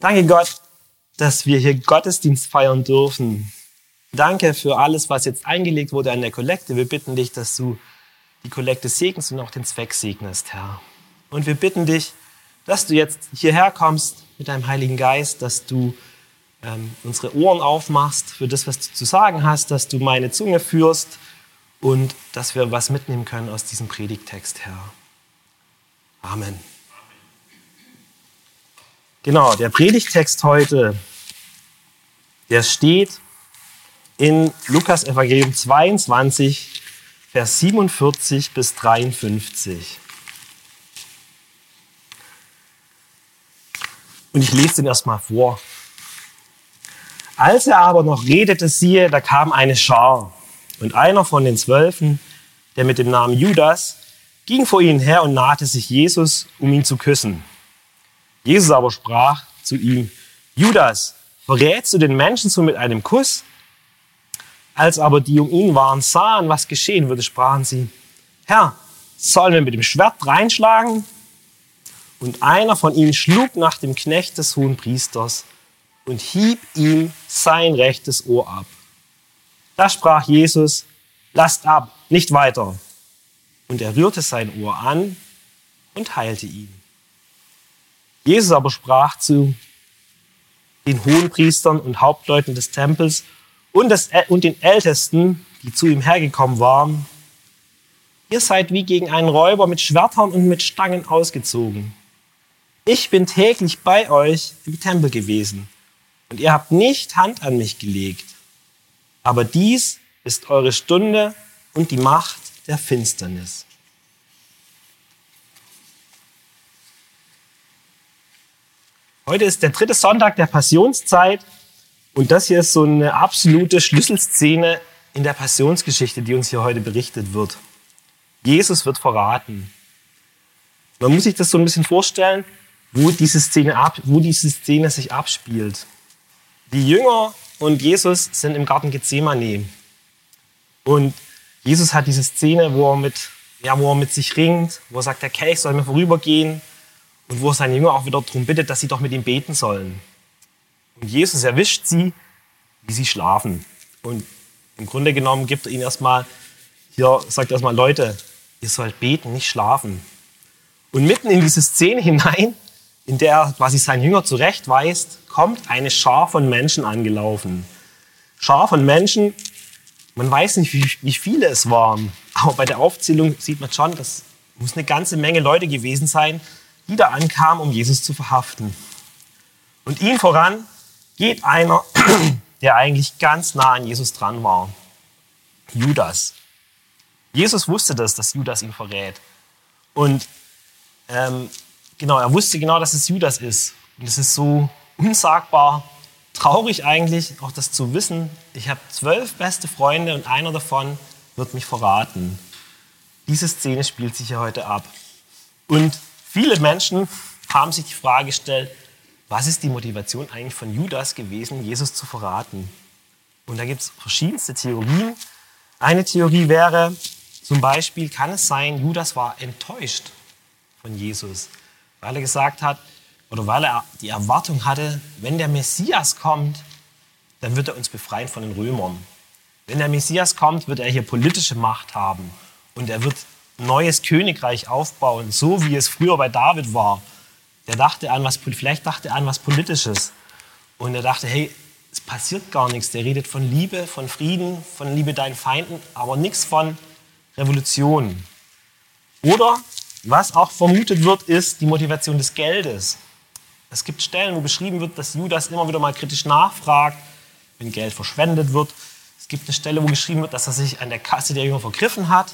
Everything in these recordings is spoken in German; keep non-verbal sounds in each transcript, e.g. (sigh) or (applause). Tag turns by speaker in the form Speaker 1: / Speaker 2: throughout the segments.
Speaker 1: Danke Gott, dass wir hier Gottesdienst feiern dürfen. Danke für alles, was jetzt eingelegt wurde an der Kollekte. Wir bitten dich, dass du die Kollekte segnest und auch den Zweck segnest, Herr. Und wir bitten dich, dass du jetzt hierher kommst mit deinem Heiligen Geist, dass du ähm, unsere Ohren aufmachst für das, was du zu sagen hast, dass du meine Zunge führst und dass wir was mitnehmen können aus diesem Predigtext, Herr. Amen. Genau, der Predigtext heute, der steht in Lukas Evangelium 22, Vers 47 bis 53. Und ich lese den erstmal vor. Als er aber noch redete, siehe, da kam eine Schar. Und einer von den Zwölfen, der mit dem Namen Judas, ging vor ihnen her und nahte sich Jesus, um ihn zu küssen. Jesus aber sprach zu ihm, Judas, verrätst du den Menschen so mit einem Kuss? Als aber die um ihn waren, sahen, was geschehen würde, sprachen sie, Herr, sollen wir mit dem Schwert reinschlagen? Und einer von ihnen schlug nach dem Knecht des hohen Priesters und hieb ihm sein rechtes Ohr ab. Da sprach Jesus, lasst ab, nicht weiter. Und er rührte sein Ohr an und heilte ihn. Jesus aber sprach zu den Hohenpriestern und Hauptleuten des Tempels und, des, und den Ältesten, die zu ihm hergekommen waren, ihr seid wie gegen einen Räuber mit Schwertern und mit Stangen ausgezogen. Ich bin täglich bei euch im Tempel gewesen und ihr habt nicht Hand an mich gelegt. Aber dies ist eure Stunde und die Macht der Finsternis. Heute ist der dritte Sonntag der Passionszeit und das hier ist so eine absolute Schlüsselszene in der Passionsgeschichte, die uns hier heute berichtet wird. Jesus wird verraten. Man muss sich das so ein bisschen vorstellen wo diese Szene, ab, wo diese Szene sich abspielt. Die Jünger und Jesus sind im Garten Gethsemane. Und Jesus hat diese Szene, wo er mit, ja, wo er mit sich ringt, wo er sagt, der Kelch soll mir vorübergehen und wo er seine Jünger auch wieder darum bittet, dass sie doch mit ihm beten sollen. Und Jesus erwischt sie, wie sie schlafen. Und im Grunde genommen gibt er ihnen erstmal, hier sagt er erstmal, Leute, ihr sollt beten, nicht schlafen. Und mitten in diese Szene hinein in der er quasi seinen Jünger zurechtweist, kommt eine Schar von Menschen angelaufen. Schar von Menschen, man weiß nicht, wie, wie viele es waren, aber bei der Aufzählung sieht man schon, das muss eine ganze Menge Leute gewesen sein, die da ankamen, um Jesus zu verhaften. Und ihm voran geht einer, (clears throat) der eigentlich ganz nah an Jesus dran war. Judas. Jesus wusste das, dass Judas ihn verrät. Und ähm, Genau, er wusste genau, dass es Judas ist. Und es ist so unsagbar traurig eigentlich, auch das zu wissen. Ich habe zwölf beste Freunde und einer davon wird mich verraten. Diese Szene spielt sich ja heute ab. Und viele Menschen haben sich die Frage gestellt, was ist die Motivation eigentlich von Judas gewesen, Jesus zu verraten? Und da gibt es verschiedenste Theorien. Eine Theorie wäre zum Beispiel, kann es sein, Judas war enttäuscht von Jesus weil er gesagt hat, oder weil er die Erwartung hatte, wenn der Messias kommt, dann wird er uns befreien von den Römern. Wenn der Messias kommt, wird er hier politische Macht haben und er wird neues Königreich aufbauen, so wie es früher bei David war. Der dachte an was, vielleicht dachte er an was Politisches und er dachte, hey, es passiert gar nichts. Der redet von Liebe, von Frieden, von Liebe deinen Feinden, aber nichts von Revolution. Oder was auch vermutet wird, ist die Motivation des Geldes. Es gibt Stellen, wo beschrieben wird, dass Judas immer wieder mal kritisch nachfragt, wenn Geld verschwendet wird. Es gibt eine Stelle, wo geschrieben wird, dass er sich an der Kasse der Jünger vergriffen hat.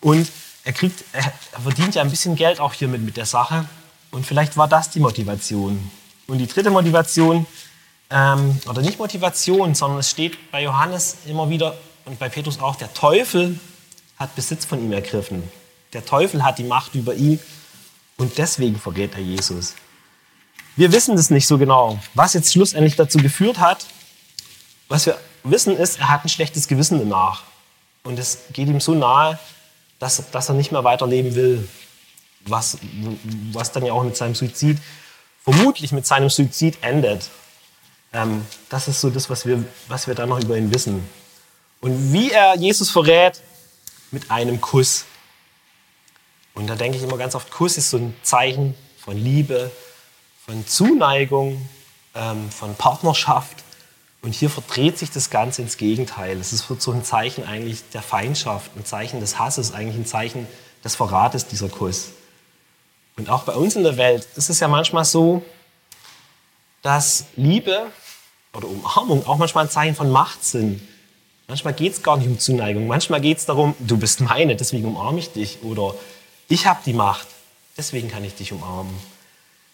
Speaker 1: Und er, kriegt, er verdient ja ein bisschen Geld auch hiermit mit der Sache. Und vielleicht war das die Motivation. Und die dritte Motivation, ähm, oder nicht Motivation, sondern es steht bei Johannes immer wieder und bei Petrus auch, der Teufel hat Besitz von ihm ergriffen. Der Teufel hat die Macht über ihn und deswegen verrät er Jesus. Wir wissen das nicht so genau, was jetzt schlussendlich dazu geführt hat. Was wir wissen ist, er hat ein schlechtes Gewissen danach. Und es geht ihm so nahe, dass, dass er nicht mehr weiterleben will. Was, was dann ja auch mit seinem Suizid vermutlich mit seinem Suizid endet. Ähm, das ist so das, was wir, was wir da noch über ihn wissen. Und wie er Jesus verrät, mit einem Kuss. Und da denke ich immer ganz oft, Kuss ist so ein Zeichen von Liebe, von Zuneigung, ähm, von Partnerschaft. Und hier verdreht sich das Ganze ins Gegenteil. Es ist so ein Zeichen eigentlich der Feindschaft, ein Zeichen des Hasses, eigentlich ein Zeichen des Verrates, dieser Kuss. Und auch bei uns in der Welt ist es ja manchmal so, dass Liebe oder Umarmung auch manchmal ein Zeichen von Macht sind. Manchmal geht es gar nicht um Zuneigung. Manchmal geht es darum, du bist meine, deswegen umarme ich dich. Oder ich habe die Macht, deswegen kann ich dich umarmen.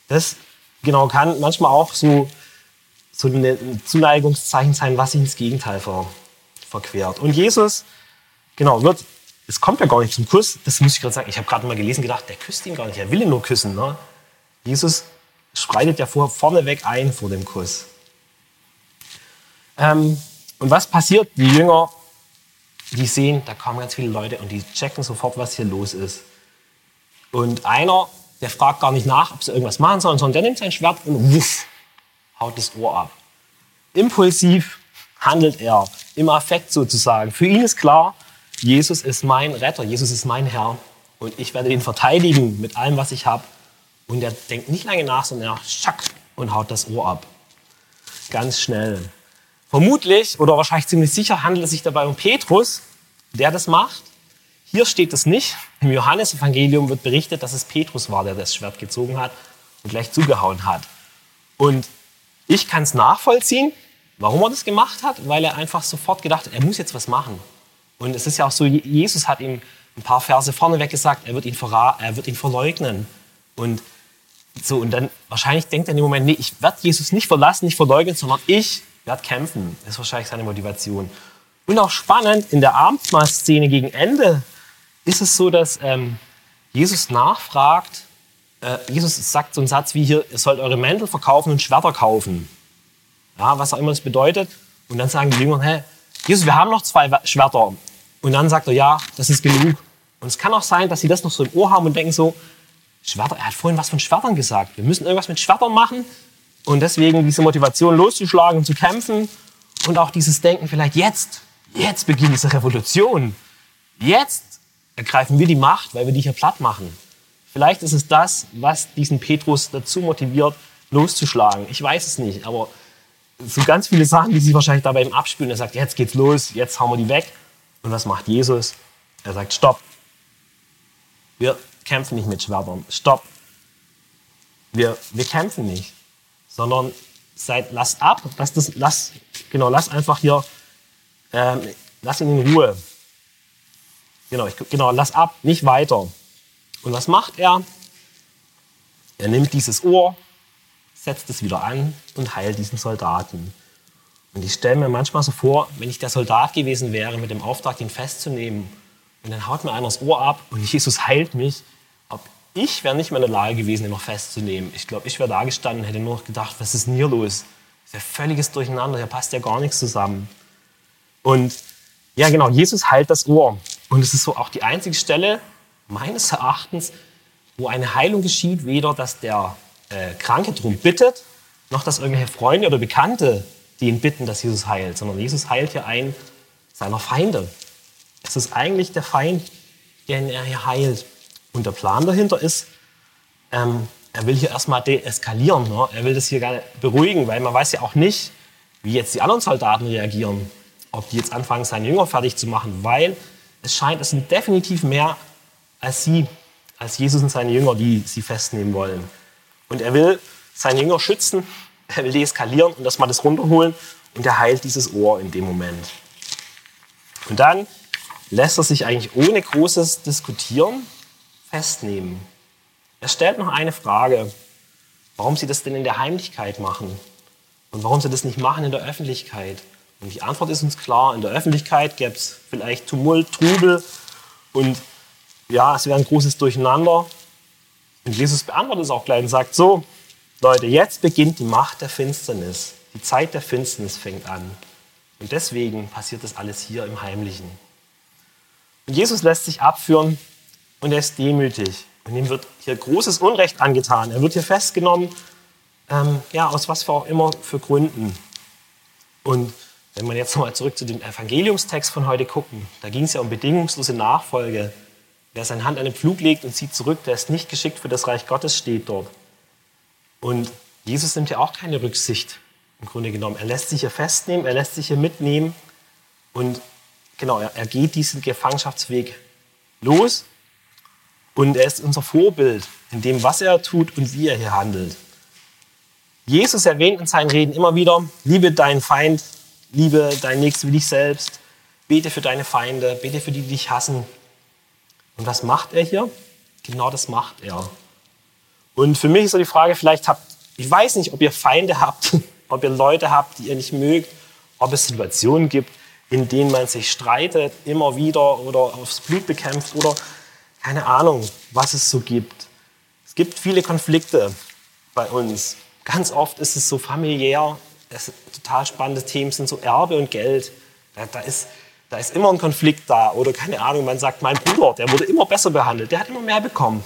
Speaker 1: Das genau kann manchmal auch so, so ein Zuneigungszeichen sein, was sich ins Gegenteil ver, verquert. Und Jesus, genau, wird, es kommt ja gar nicht zum Kuss, das muss ich gerade sagen. Ich habe gerade mal gelesen, gedacht, der küsst ihn gar nicht, er will ihn nur küssen. Ne? Jesus schreitet ja vor, vorneweg ein vor dem Kuss. Ähm, und was passiert? Die Jünger, die sehen, da kommen ganz viele Leute und die checken sofort, was hier los ist. Und einer, der fragt gar nicht nach, ob sie irgendwas machen sollen, sondern der nimmt sein Schwert und wuff, haut das Ohr ab. Impulsiv handelt er, im Affekt sozusagen. Für ihn ist klar, Jesus ist mein Retter, Jesus ist mein Herr und ich werde ihn verteidigen mit allem, was ich habe. Und er denkt nicht lange nach, sondern er schack und haut das Ohr ab. Ganz schnell. Vermutlich oder wahrscheinlich ziemlich sicher handelt es sich dabei um Petrus, der das macht. Hier steht es nicht. Im Johannesevangelium wird berichtet, dass es Petrus war, der das Schwert gezogen hat und gleich zugehauen hat. Und ich kann es nachvollziehen, warum er das gemacht hat, weil er einfach sofort gedacht hat, er muss jetzt was machen. Und es ist ja auch so, Jesus hat ihm ein paar Verse vorneweg gesagt, er wird ihn, er wird ihn verleugnen. Und so, und dann wahrscheinlich denkt er in dem Moment, nee, ich werde Jesus nicht verlassen, nicht verleugnen, sondern ich werde kämpfen. Das ist wahrscheinlich seine Motivation. Und auch spannend, in der Abendmahlszene gegen Ende ist es so, dass ähm, Jesus nachfragt, äh, Jesus sagt so einen Satz wie hier, ihr sollt eure Mäntel verkaufen und Schwerter kaufen. Ja, was auch immer das bedeutet. Und dann sagen die Jünger, hä, Jesus, wir haben noch zwei Schwerter. Und dann sagt er, ja, das ist genug. Und es kann auch sein, dass sie das noch so im Ohr haben und denken so, Schwerter, er hat vorhin was von Schwertern gesagt. Wir müssen irgendwas mit Schwertern machen. Und deswegen diese Motivation loszuschlagen und zu kämpfen und auch dieses Denken, vielleicht jetzt, jetzt beginnt diese Revolution. Jetzt ergreifen wir die Macht, weil wir die hier platt machen. Vielleicht ist es das, was diesen Petrus dazu motiviert, loszuschlagen. Ich weiß es nicht, aber so ganz viele Sachen, die sich wahrscheinlich dabei im Abspülen. Er sagt, jetzt geht's los, jetzt hauen wir die weg. Und was macht Jesus? Er sagt, stopp. Wir kämpfen nicht mit Schwertern. Stopp. Wir, wir kämpfen nicht sondern seid, lasst ab, lasst, das, lasst, genau, lasst einfach hier, ähm, lasst ihn in Ruhe. Genau, ich, genau, lass ab, nicht weiter. Und was macht er? Er nimmt dieses Ohr, setzt es wieder an und heilt diesen Soldaten. Und ich stelle mir manchmal so vor, wenn ich der Soldat gewesen wäre, mit dem Auftrag, ihn festzunehmen, und dann haut mir einer das Ohr ab und (laughs) Jesus heilt mich, ob ich wäre nicht mehr in der Lage gewesen, ihn noch festzunehmen. Ich glaube, ich wäre da gestanden und hätte nur noch gedacht, was ist denn hier los? Das ist ja völliges Durcheinander, hier passt ja gar nichts zusammen. Und ja, genau, Jesus heilt das Ohr. Und es ist so auch die einzige Stelle, meines Erachtens, wo eine Heilung geschieht, weder dass der äh, Kranke darum bittet, noch dass irgendwelche Freunde oder Bekannte, die ihn bitten, dass Jesus heilt, sondern Jesus heilt hier einen seiner Feinde. Es ist eigentlich der Feind, den er hier heilt. Und der Plan dahinter ist, ähm, er will hier erstmal deeskalieren. Ne? Er will das hier gerne beruhigen, weil man weiß ja auch nicht, wie jetzt die anderen Soldaten reagieren. Ob die jetzt anfangen, seine Jünger fertig zu machen, weil es scheint, es sind definitiv mehr als sie, als Jesus und seine Jünger, die sie festnehmen wollen. Und er will seine Jünger schützen, er will deeskalieren und das mal das runterholen und er heilt dieses Ohr in dem Moment. Und dann lässt er sich eigentlich ohne großes Diskutieren festnehmen. Er stellt noch eine Frage, warum sie das denn in der Heimlichkeit machen und warum sie das nicht machen in der Öffentlichkeit. Und die Antwort ist uns klar, in der Öffentlichkeit gäbe es vielleicht Tumult, Trubel und ja, es wäre ein großes Durcheinander. Und Jesus beantwortet es auch gleich und sagt so, Leute, jetzt beginnt die Macht der Finsternis. Die Zeit der Finsternis fängt an. Und deswegen passiert das alles hier im Heimlichen. Und Jesus lässt sich abführen und er ist demütig. Und ihm wird hier großes Unrecht angetan. Er wird hier festgenommen ähm, ja, aus was für auch immer für Gründen. Und wenn wir jetzt nochmal zurück zu dem Evangeliumstext von heute gucken, da ging es ja um bedingungslose Nachfolge. Wer seine Hand an den Pflug legt und zieht zurück, der ist nicht geschickt für das Reich Gottes, steht dort. Und Jesus nimmt ja auch keine Rücksicht im Grunde genommen. Er lässt sich hier festnehmen, er lässt sich hier mitnehmen und genau, er, er geht diesen Gefangenschaftsweg los und er ist unser Vorbild in dem, was er tut und wie er hier handelt. Jesus erwähnt in seinen Reden immer wieder, liebe deinen Feind, liebe deinen Nächsten wie dich selbst, bete für deine Feinde, bete für die, die dich hassen. Und was macht er hier? Genau das macht er. Und für mich ist so die Frage, vielleicht habt, ich weiß nicht, ob ihr Feinde habt, (laughs) ob ihr Leute habt, die ihr nicht mögt, ob es Situationen gibt, in denen man sich streitet, immer wieder oder aufs Blut bekämpft oder keine Ahnung, was es so gibt. Es gibt viele Konflikte bei uns. Ganz oft ist es so familiär. Das total spannende Themen sind so Erbe und Geld. Da, da, ist, da ist immer ein Konflikt da. Oder keine Ahnung, man sagt, mein Bruder, der wurde immer besser behandelt, der hat immer mehr bekommen.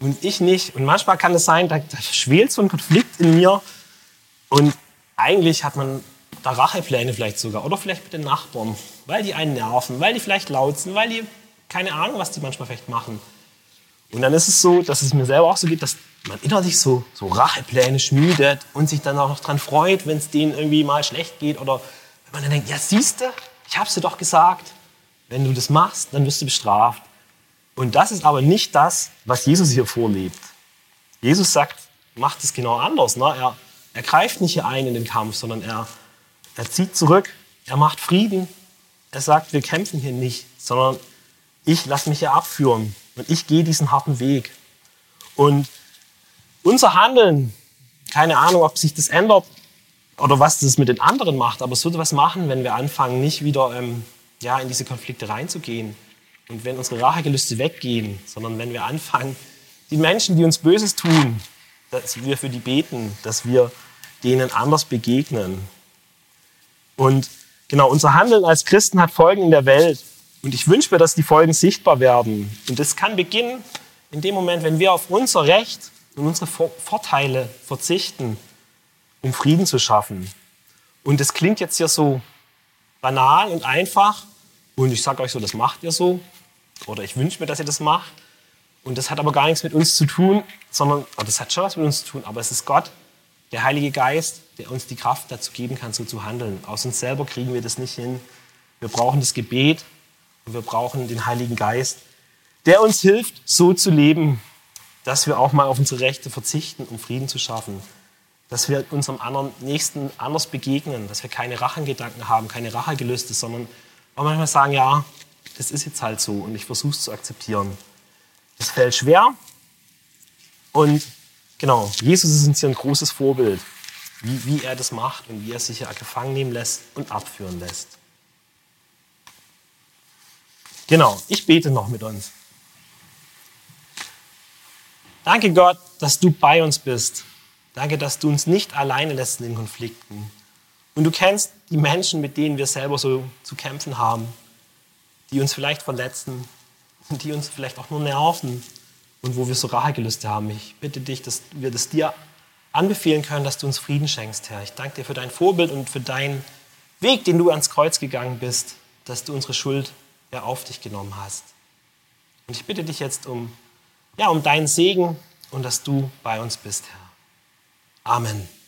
Speaker 1: Und ich nicht. Und manchmal kann es sein, da, da schwelt so ein Konflikt in mir. Und eigentlich hat man da Rachepläne vielleicht sogar. Oder vielleicht mit den Nachbarn. Weil die einen nerven, weil die vielleicht laut sind, weil die keine Ahnung, was die manchmal vielleicht machen. Und dann ist es so, dass es mir selber auch so geht, dass man innerlich so, so Rachepläne schmiedet und sich dann auch noch dran freut, wenn es denen irgendwie mal schlecht geht. Oder wenn man dann denkt, ja siehste, ich hab's dir doch gesagt, wenn du das machst, dann wirst du bestraft. Und das ist aber nicht das, was Jesus hier vorlebt. Jesus sagt, macht es genau anders. Ne? Er, er greift nicht hier ein in den Kampf, sondern er, er zieht zurück, er macht Frieden. Er sagt, wir kämpfen hier nicht, sondern ich lasse mich hier abführen und ich gehe diesen harten Weg. Und unser Handeln, keine Ahnung, ob sich das ändert oder was das mit den anderen macht, aber es wird was machen, wenn wir anfangen, nicht wieder ähm, ja, in diese Konflikte reinzugehen und wenn unsere Rachegelüste weggehen, sondern wenn wir anfangen, die Menschen, die uns Böses tun, dass wir für die beten, dass wir denen anders begegnen. Und genau, unser Handeln als Christen hat Folgen in der Welt. Und ich wünsche mir, dass die Folgen sichtbar werden. Und das kann beginnen in dem Moment, wenn wir auf unser Recht und unsere Vorteile verzichten, um Frieden zu schaffen. Und das klingt jetzt hier so banal und einfach. Und ich sage euch so, das macht ihr so. Oder ich wünsche mir, dass ihr das macht. Und das hat aber gar nichts mit uns zu tun, sondern, oder das hat schon was mit uns zu tun, aber es ist Gott, der Heilige Geist, der uns die Kraft dazu geben kann, so zu handeln. Aus uns selber kriegen wir das nicht hin. Wir brauchen das Gebet und wir brauchen den Heiligen Geist, der uns hilft, so zu leben, dass wir auch mal auf unsere Rechte verzichten, um Frieden zu schaffen. Dass wir unserem anderen Nächsten anders begegnen, dass wir keine Rachengedanken haben, keine Rachegelüste, sondern auch manchmal sagen, ja, das ist jetzt halt so und ich versuche es zu akzeptieren. Das fällt schwer und genau, Jesus ist uns hier ein großes Vorbild, wie, wie er das macht und wie er sich hier gefangen nehmen lässt und abführen lässt. Genau, ich bete noch mit uns. Danke Gott, dass du bei uns bist. Danke, dass du uns nicht alleine lässt in den Konflikten. Und du kennst die Menschen, mit denen wir selber so zu kämpfen haben, die uns vielleicht verletzen und die uns vielleicht auch nur nerven und wo wir so Rachegelüste haben. Ich bitte dich, dass wir das dir anbefehlen können, dass du uns Frieden schenkst, Herr. Ich danke dir für dein Vorbild und für deinen Weg, den du ans Kreuz gegangen bist, dass du unsere Schuld ja, auf dich genommen hast. Und ich bitte dich jetzt um, ja, um deinen Segen und dass du bei uns bist, Herr. Amen.